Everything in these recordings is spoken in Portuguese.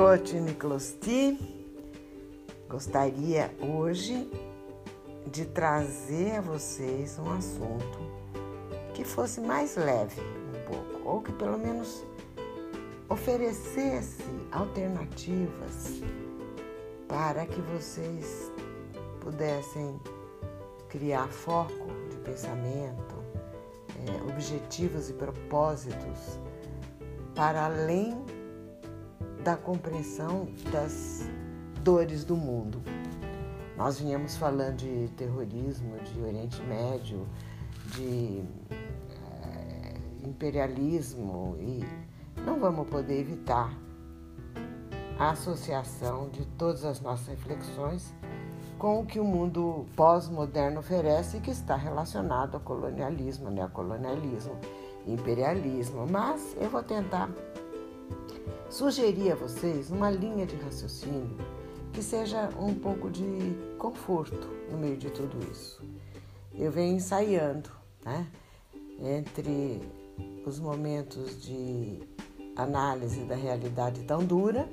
Coach Niclosti. Gostaria hoje de trazer a vocês um assunto que fosse mais leve um pouco, ou que pelo menos oferecesse alternativas para que vocês pudessem criar foco de pensamento, é, objetivos e propósitos para além da compreensão das dores do mundo. Nós vinhamos falando de terrorismo, de Oriente Médio, de é, imperialismo e não vamos poder evitar a associação de todas as nossas reflexões com o que o mundo pós-moderno oferece e que está relacionado ao colonialismo, neocolonialismo, imperialismo. Mas eu vou tentar sugerir a vocês uma linha de raciocínio que seja um pouco de conforto no meio de tudo isso. Eu venho ensaiando, né? Entre os momentos de análise da realidade tão dura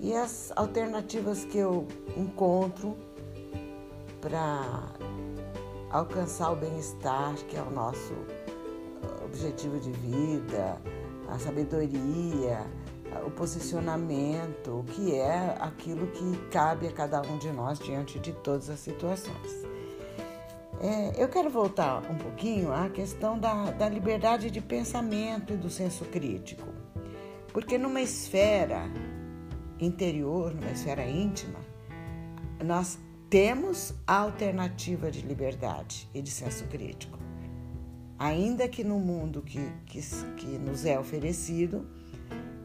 e as alternativas que eu encontro para alcançar o bem-estar, que é o nosso objetivo de vida, a sabedoria, o posicionamento, o que é aquilo que cabe a cada um de nós diante de todas as situações. É, eu quero voltar um pouquinho à questão da, da liberdade de pensamento e do senso crítico, porque numa esfera interior, numa esfera íntima, nós temos a alternativa de liberdade e de senso crítico. Ainda que no mundo que, que, que nos é oferecido,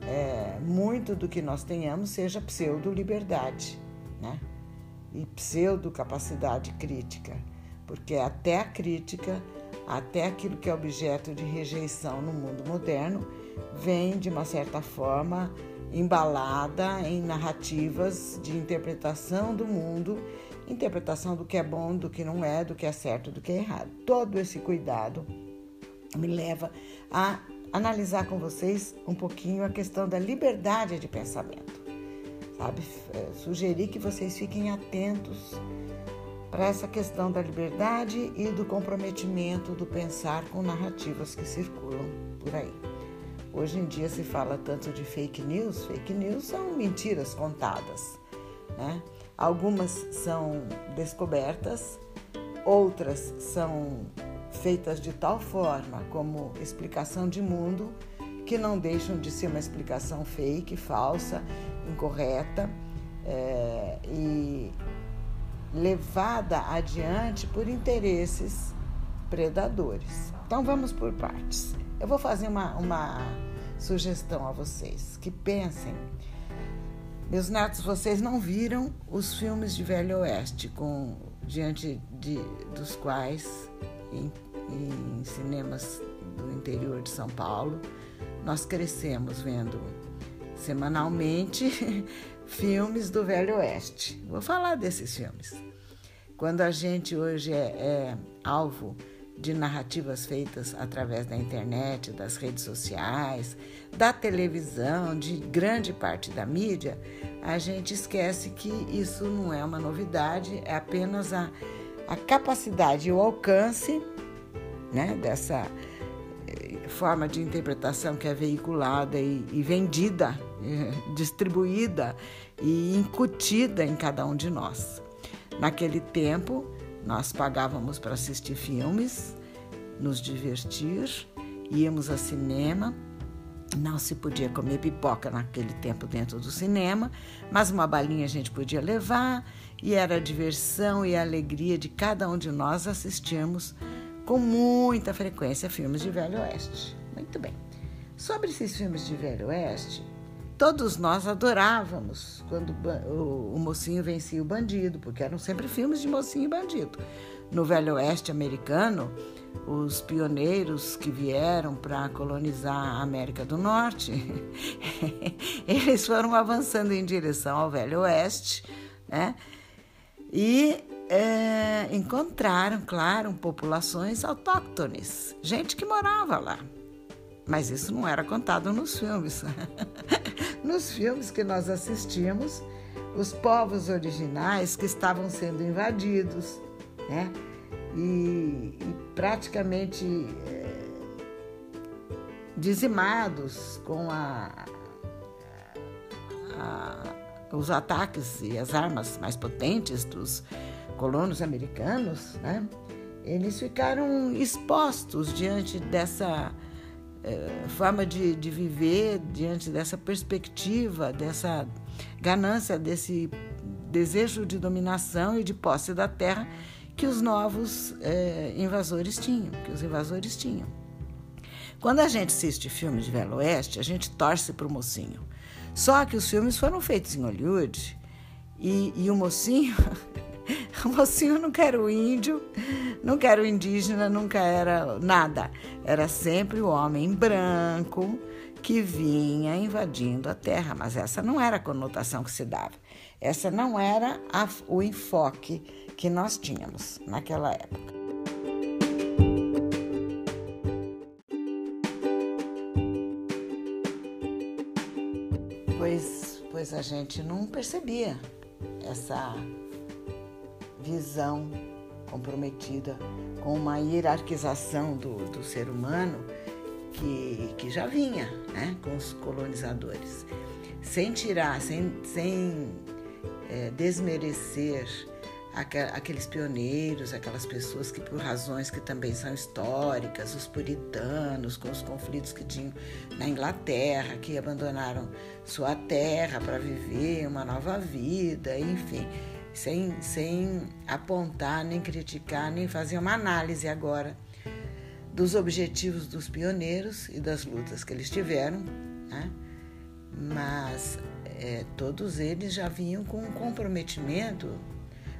é, muito do que nós tenhamos seja pseudo-liberdade, né? E pseudo-capacidade crítica, porque até a crítica, até aquilo que é objeto de rejeição no mundo moderno, vem de uma certa forma embalada em narrativas de interpretação do mundo, interpretação do que é bom, do que não é, do que é certo, do que é errado. Todo esse cuidado me leva a analisar com vocês um pouquinho a questão da liberdade de pensamento, sabe? É, sugerir que vocês fiquem atentos para essa questão da liberdade e do comprometimento do pensar com narrativas que circulam por aí. Hoje em dia se fala tanto de fake news, fake news são mentiras contadas, né? Algumas são descobertas, outras são feitas de tal forma como explicação de mundo que não deixam de ser uma explicação fake, falsa, incorreta é, e levada adiante por interesses predadores. Então vamos por partes. Eu vou fazer uma, uma sugestão a vocês que pensem. Meus netos, vocês não viram os filmes de Velho Oeste com diante de, dos quais em, em cinemas do interior de São Paulo. Nós crescemos vendo semanalmente filmes do Velho Oeste. Vou falar desses filmes. Quando a gente hoje é, é alvo de narrativas feitas através da internet, das redes sociais, da televisão, de grande parte da mídia, a gente esquece que isso não é uma novidade, é apenas a a capacidade e o alcance né, dessa eh, forma de interpretação que é veiculada e, e vendida, eh, distribuída e incutida em cada um de nós. Naquele tempo, nós pagávamos para assistir filmes, nos divertir, íamos ao cinema. Não se podia comer pipoca naquele tempo dentro do cinema, mas uma balinha a gente podia levar e era a diversão e a alegria de cada um de nós assistirmos com muita frequência filmes de Velho Oeste. Muito bem. Sobre esses filmes de Velho Oeste, todos nós adorávamos quando o, mocinho vencia o bandido, porque eram sempre filmes de mocinho e bandido. No Velho Oeste americano, os pioneiros que vieram para colonizar a América do Norte, eles foram avançando em direção ao Velho Oeste, né? e é, encontraram, claro, populações autóctones, gente que morava lá. Mas isso não era contado nos filmes. nos filmes que nós assistimos, os povos originais que estavam sendo invadidos, né? E, e praticamente é, dizimados com a, a, os ataques e as armas mais potentes dos colonos americanos, né? Eles ficaram expostos diante dessa é, forma de, de viver, diante dessa perspectiva, dessa ganância, desse desejo de dominação e de posse da terra que os novos é, invasores tinham, que os invasores tinham. Quando a gente assiste filmes de Velho Oeste, a gente torce para o mocinho. Só que os filmes foram feitos em Hollywood e, e o mocinho, mocinho nunca era o índio, nunca era o indígena, nunca era nada. Era sempre o homem branco que vinha invadindo a terra, mas essa não era a conotação que se dava. Essa não era a, o enfoque que nós tínhamos naquela época. Pois, pois a gente não percebia essa visão comprometida com uma hierarquização do, do ser humano que, que já vinha né, com os colonizadores, sem tirar, sem, sem é, desmerecer aqueles pioneiros, aquelas pessoas que, por razões que também são históricas, os puritanos, com os conflitos que tinham na Inglaterra, que abandonaram sua terra para viver uma nova vida, enfim, sem, sem apontar, nem criticar, nem fazer uma análise agora dos objetivos dos pioneiros e das lutas que eles tiveram, né? mas é, todos eles já vinham com um comprometimento,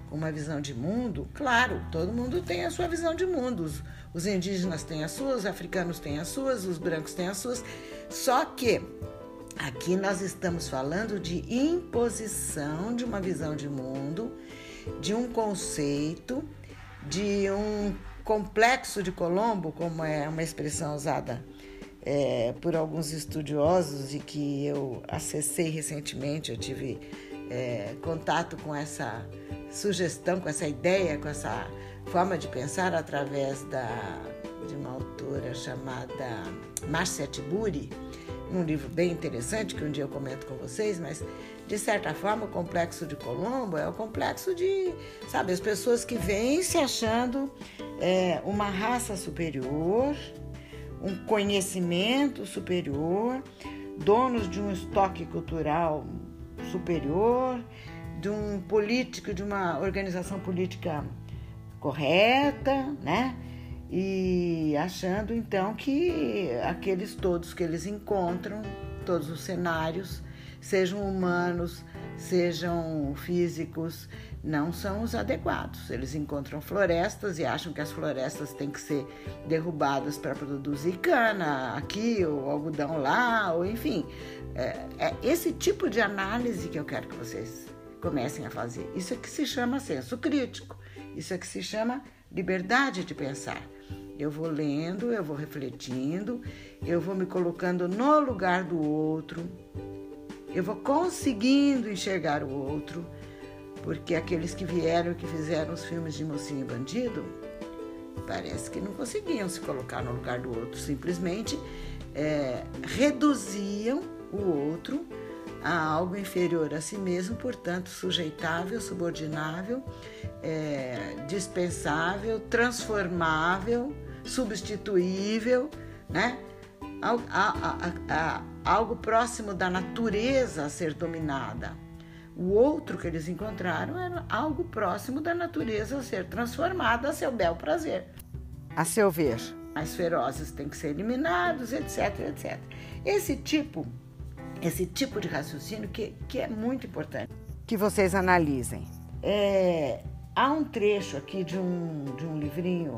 com uma visão de mundo. Claro, todo mundo tem a sua visão de mundo. Os, os indígenas têm as suas, os africanos têm as suas, os brancos têm as suas. Só que aqui nós estamos falando de imposição de uma visão de mundo, de um conceito, de um complexo de Colombo, como é uma expressão usada é, por alguns estudiosos e que eu acessei recentemente, eu tive é, contato com essa sugestão, com essa ideia, com essa forma de pensar através da, de uma autora chamada Marcia Tiburi, num livro bem interessante que um dia eu comento com vocês, mas de certa forma o complexo de Colombo é o complexo de, sabe, as pessoas que vêm se achando é, uma raça superior, um conhecimento superior, donos de um estoque cultural superior, de um político, de uma organização política correta, né? E achando então que aqueles todos que eles encontram, todos os cenários, sejam humanos, sejam físicos, não são os adequados. Eles encontram florestas e acham que as florestas têm que ser derrubadas para produzir cana aqui, ou algodão lá, ou enfim. É, é, esse tipo de análise que eu quero que vocês comecem a fazer. Isso é que se chama senso crítico. Isso é que se chama liberdade de pensar. Eu vou lendo, eu vou refletindo, eu vou me colocando no lugar do outro, eu vou conseguindo enxergar o outro porque aqueles que vieram e que fizeram os filmes de mocinho e bandido parece que não conseguiam se colocar no lugar do outro, simplesmente é, reduziam o outro a algo inferior a si mesmo, portanto, sujeitável, subordinável, é, dispensável, transformável, substituível, né? algo próximo da natureza a ser dominada. O outro que eles encontraram era algo próximo da natureza a ser transformada a seu bel prazer. A seu ver, mais ferozes têm que ser eliminados, etc, etc. Esse tipo, esse tipo de raciocínio que, que é muito importante que vocês analisem. É, há um trecho aqui de um, de um livrinho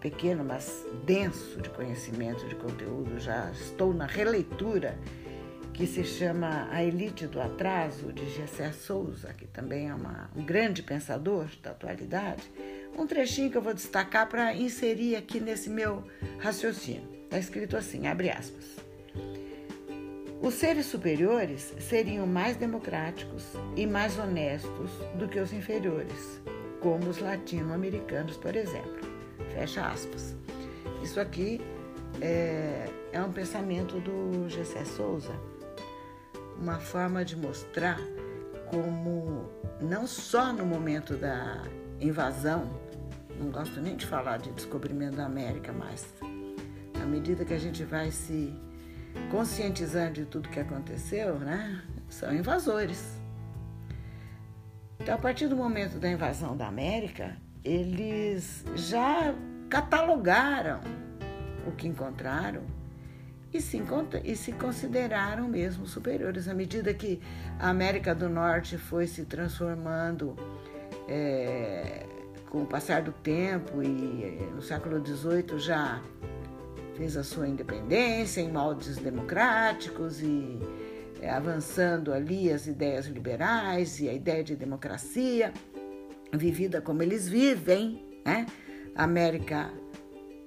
pequeno, mas denso de conhecimento, de conteúdo, já estou na releitura que se chama A Elite do Atraso, de Gessé Souza, que também é uma, um grande pensador da atualidade, um trechinho que eu vou destacar para inserir aqui nesse meu raciocínio. Está escrito assim, abre aspas. Os seres superiores seriam mais democráticos e mais honestos do que os inferiores, como os latino-americanos, por exemplo. Fecha aspas. Isso aqui é, é um pensamento do Gessé Souza, uma forma de mostrar como, não só no momento da invasão, não gosto nem de falar de descobrimento da América, mas à medida que a gente vai se conscientizando de tudo que aconteceu, né, são invasores. Então, a partir do momento da invasão da América, eles já catalogaram o que encontraram e se, e se consideraram mesmo superiores. À medida que a América do Norte foi se transformando é, com o passar do tempo e no século XVIII já fez a sua independência em moldes democráticos e é, avançando ali as ideias liberais e a ideia de democracia vivida como eles vivem, né? América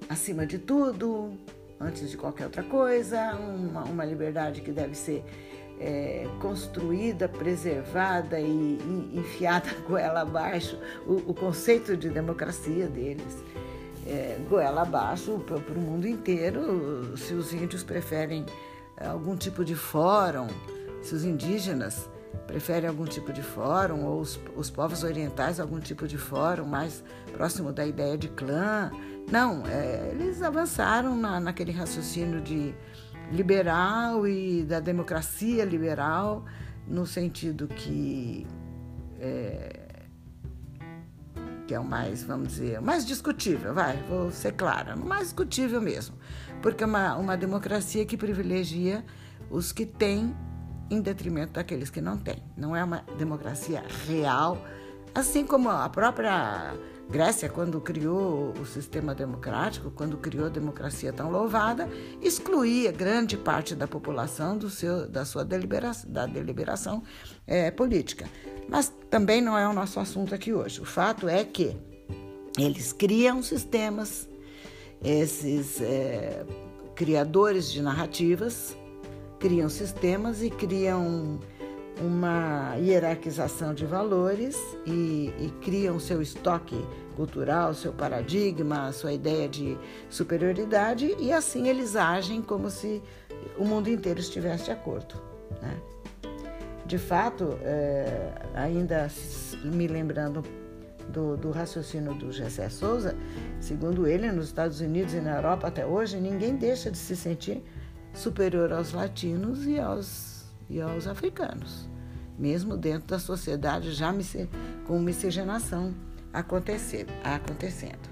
acima de tudo, antes de qualquer outra coisa, uma, uma liberdade que deve ser é, construída, preservada e, e enfiada goela abaixo, o, o, conceito de democracia deles. É, goela abaixo para o mundo inteiro, se os índios preferem algum tipo de fórum, se os indígenas preferem algum tipo de fórum, ou os, os povos orientais algum tipo de fórum mais próximo da ideia de clã. Não, é, eles avançaram na, naquele raciocínio de liberal e da democracia liberal, no sentido que é, que é o mais, vamos dizer, mais discutível, vai, vou ser clara, o mais discutível mesmo, porque é uma, uma democracia que privilegia os que têm em detrimento daqueles que não têm. Não é uma democracia real, assim como a própria Grécia, quando criou o sistema democrático, quando criou a democracia tão louvada, excluía grande parte da população do seu, da sua deliberação, da deliberação é, política. Mas também não é o nosso assunto aqui hoje. O fato é que eles criam sistemas, esses é, criadores de narrativas criam sistemas e criam uma hierarquização de valores e, e criam seu estoque cultural, seu paradigma, sua ideia de superioridade e assim eles agem como se o mundo inteiro estivesse de acordo. Né? De fato, é, ainda me lembrando do, do, raciocínio do Gessé Souza, segundo ele, nos Estados Unidos e na Europa até hoje, ninguém deixa de se sentir superior aos latinos e aos, e aos africanos mesmo dentro da sociedade já com miscigenação acontecendo.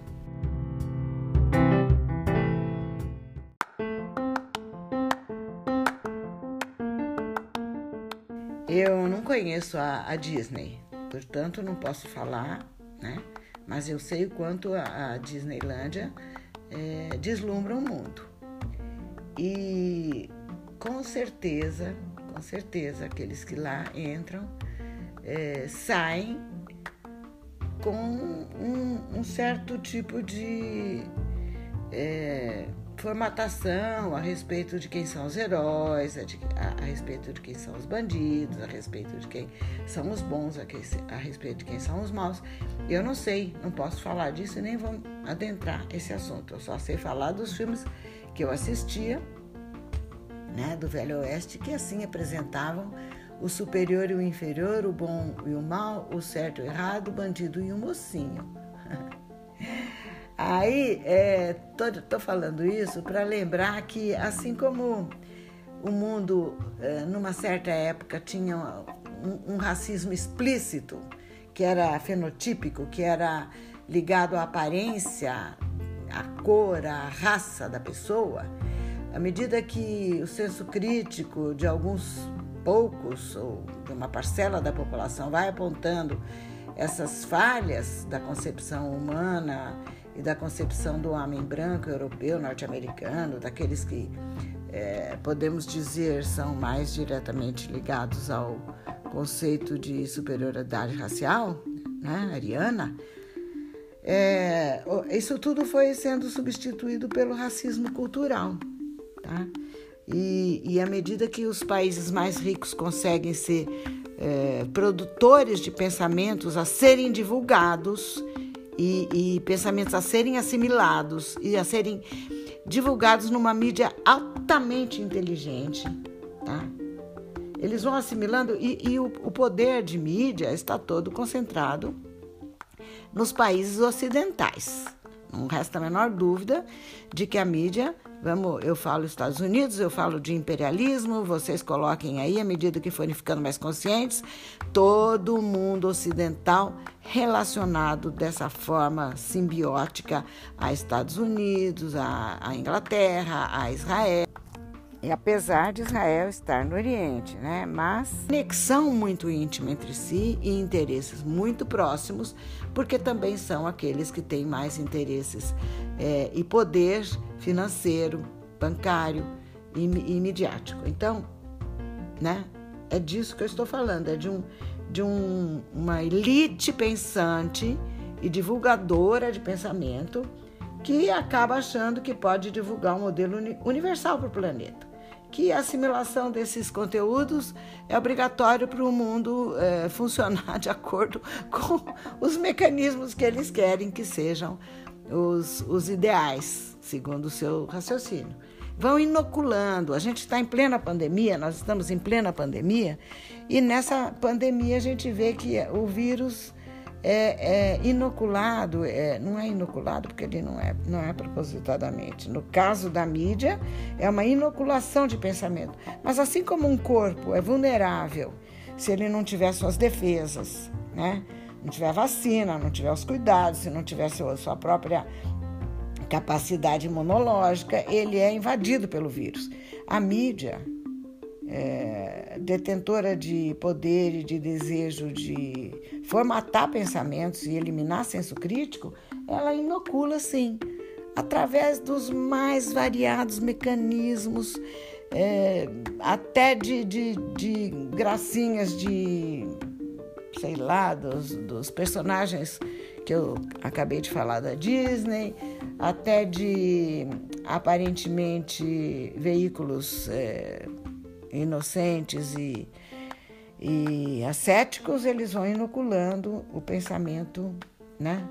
Eu não conheço a, a, Disney, portanto não posso falar, né? Mas eu sei o quanto a, a Disneylândia é, deslumbra o mundo. E com certeza com certeza, aqueles que lá entram é, saem com um, um, certo tipo de é, formatação a respeito de quem são os heróis, a, de, a, a, respeito de quem são os bandidos, a respeito de quem são os bons, a, a respeito de quem são os maus. Eu não sei, não posso falar disso e nem vou adentrar esse assunto. Eu só sei falar dos filmes que eu assistia né, do Velho Oeste, que assim apresentavam o superior e o inferior, o bom e o mal, o certo e o errado, o bandido e o mocinho. Aí, é, tô, tô falando isso para lembrar que, assim como o mundo, é, numa certa época, tinha um, um racismo explícito, que era fenotípico, que era ligado à aparência, à cor, à raça da pessoa, à medida que o senso crítico de alguns poucos ou de uma parcela da população vai apontando essas falhas da concepção humana e da concepção do homem branco, europeu, norte-americano, daqueles que é, podemos dizer são mais diretamente ligados ao conceito de superioridade racial, né, ariana, é, isso tudo foi sendo substituído pelo racismo cultural. Tá? E, e à medida que os países mais ricos conseguem ser é, produtores de pensamentos a serem divulgados e, e pensamentos a serem assimilados e a serem divulgados numa mídia altamente inteligente, tá? Eles vão assimilando e, e o, o poder de mídia está todo concentrado nos países ocidentais. Não resta a menor dúvida de que a mídia, vamos, eu falo Estados Unidos, eu falo de imperialismo, vocês coloquem aí à medida que forem ficando mais conscientes, todo mundo ocidental relacionado dessa forma simbiótica a Estados Unidos, a, a Inglaterra, a Israel. E apesar de Israel estar no Oriente, né? Mas conexão muito íntima entre si e interesses muito próximos, porque também são aqueles que têm mais interesses é, e poder financeiro, bancário e, e midiático. Então, né? É disso que eu estou falando, é de, um, de um, uma elite pensante e divulgadora de pensamento que acaba achando que pode divulgar um modelo universal para o planeta que a assimilação desses conteúdos é obrigatório para o mundo é, funcionar de acordo com os mecanismos que eles querem que sejam os, os ideais, segundo o seu raciocínio. Vão inoculando. A gente está em plena pandemia, nós estamos em plena pandemia, e nessa pandemia a gente vê que o vírus é, é inoculado, é, não é inoculado porque ele não é, não é propositadamente. No caso da mídia, é uma inoculação de pensamento. Mas assim como um corpo é vulnerável se ele não tiver suas defesas, né? não tiver vacina, não tiver os cuidados, se não tiver sua, sua própria capacidade imunológica, ele é invadido pelo vírus. A mídia, é, detentora de poder e de desejo de formatar pensamentos e eliminar senso crítico, ela inocula sim, através dos mais variados mecanismos, é, até de, de, de gracinhas de, sei lá, dos, dos personagens que eu acabei de falar da Disney, até de aparentemente veículos. É, inocentes e, e ascéticos, eles vão inoculando o pensamento, né?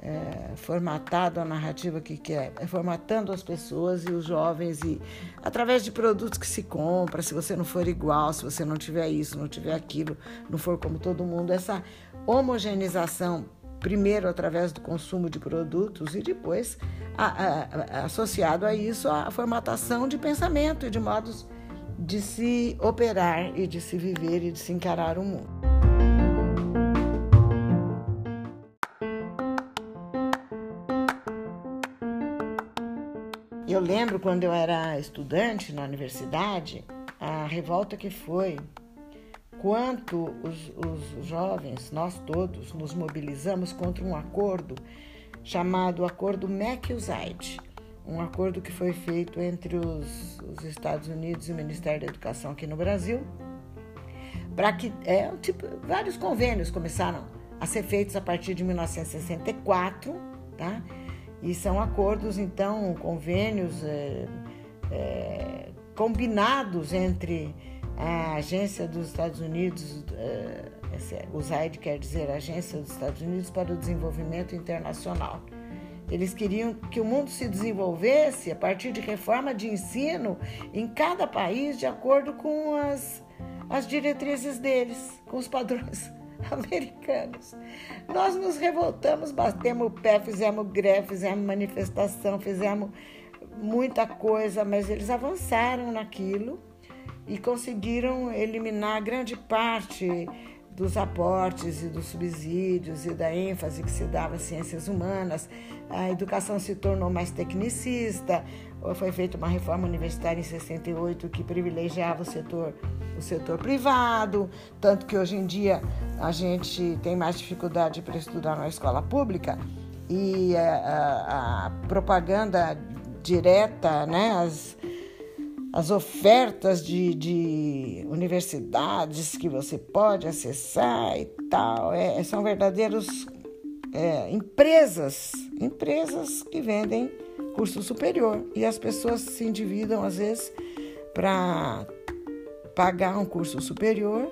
É, formatado a narrativa que quer, é, formatando as pessoas e os jovens e através de produtos que se compra, se você não for igual, se você não tiver isso, não tiver aquilo, não for como todo mundo, essa homogeneização primeiro através do consumo de produtos e depois a, a, a, associado a isso a formatação de pensamento e de modos de se operar e de se viver e de se encarar o mundo. Eu lembro quando eu era estudante na universidade, a revolta que foi, quanto os, os jovens, nós todos, nos mobilizamos contra um acordo chamado Acordo MacUSAID um acordo que foi feito entre os, os, Estados Unidos e o Ministério da Educação aqui no Brasil, para que é, tipo, vários convênios começaram a ser feitos a partir de 1964, tá? E são acordos, então, convênios é, é, combinados entre a agência dos Estados Unidos, é, o ZAID quer dizer Agência dos Estados Unidos para o Desenvolvimento Internacional, eles queriam que o mundo se desenvolvesse a partir de reforma de ensino em cada país de acordo com as, as diretrizes deles, com os padrões americanos. Nós nos revoltamos, batemos o pé, fizemos greve, fizemos manifestação, fizemos muita coisa, mas eles avançaram naquilo e conseguiram eliminar grande parte dos aportes e dos subsídios e da ênfase que se dava às ciências humanas. A educação se tornou mais tecnicista, foi feita uma reforma universitária em 68 que privilegiava o setor, o setor privado, tanto que hoje em dia a gente tem mais dificuldade para estudar na escola pública e a, a, a propaganda direta, né, as, as ofertas de, de, universidades que você pode acessar e tal. É, são verdadeiros é, empresas, empresas que vendem curso superior. E as pessoas se endividam, às vezes, para pagar um curso superior,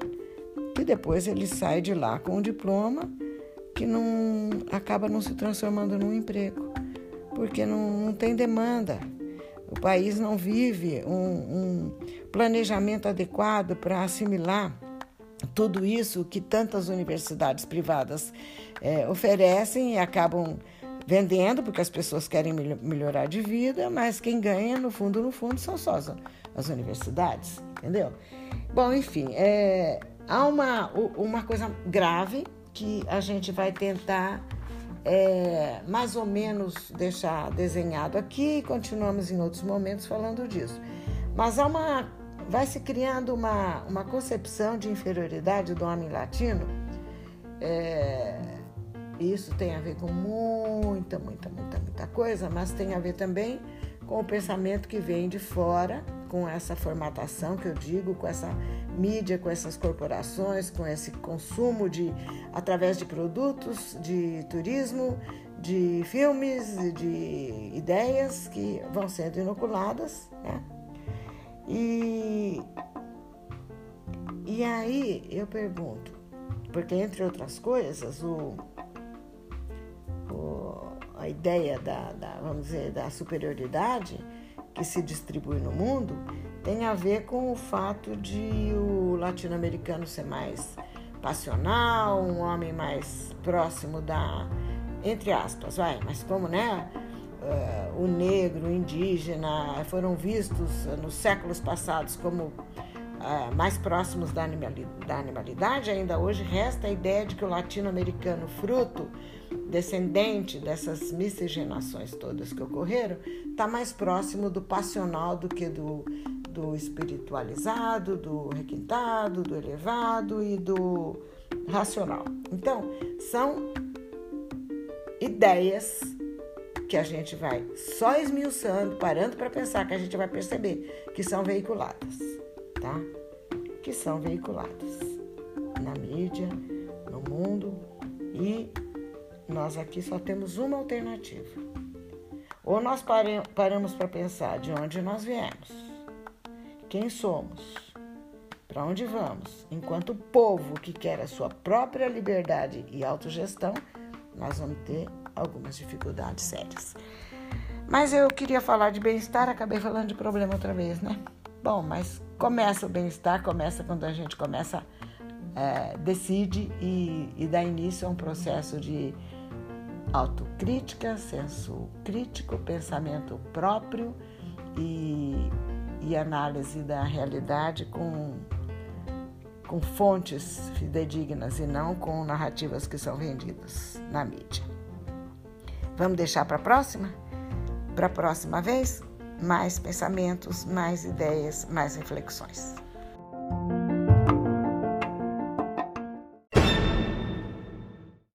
que depois ele sai de lá com um diploma que não acaba não se transformando num emprego, porque não, não tem demanda. O país não vive um, um planejamento adequado para assimilar tudo isso que tantas universidades privadas é, oferecem e acabam vendendo, porque as pessoas querem melhorar de vida, mas quem ganha, no fundo, no fundo, são só as, as universidades, entendeu? Bom, enfim, é, há uma, uma coisa grave que a gente vai tentar é, mais ou menos deixar desenhado aqui e continuamos em outros momentos falando disso. Mas há uma, vai se criando uma, uma concepção de inferioridade do homem latino. É, isso tem a ver com muita, muita, muita, muita coisa, mas tem a ver também com o pensamento que vem de fora, com essa formatação que eu digo, com essa mídia, com essas corporações, com esse consumo de através de produtos, de turismo, de filmes, de ideias que vão sendo inoculadas, né? E, e aí eu pergunto, porque entre outras coisas, o, a ideia da, da, vamos dizer, da superioridade que se distribui no mundo tem a ver com o fato de o latino-americano ser mais passional, um homem mais próximo da, entre aspas, vai, mas como, né? Uh, o negro, o indígena foram vistos nos séculos passados como uh, mais próximos da, da animalidade, ainda hoje resta a ideia de que o latino-americano, fruto descendente dessas miscigenações todas que ocorreram, está mais próximo do passional do que do, do espiritualizado, do requintado, do elevado e do racional. Então, são ideias que a gente vai só esmiuçando, parando para pensar que a gente vai perceber que são veiculadas, tá? Que são veiculadas na mídia, no mundo e nós aqui só temos uma alternativa. Ou nós paramos para pensar de onde nós viemos, quem somos, para onde vamos. Enquanto povo que quer a sua própria liberdade e autogestão, nós vamos ter algumas dificuldades sérias. Mas eu queria falar de bem-estar, acabei falando de problema outra vez, né? Bom, mas começa o bem-estar, começa quando a gente começa, é, decide e, e dá início a um processo de autocrítica, senso crítico, pensamento próprio e, e análise da realidade com, com fontes fidedignas e não com narrativas que são vendidas na mídia. Vamos deixar para a próxima? Para a próxima vez, mais pensamentos, mais ideias, mais reflexões.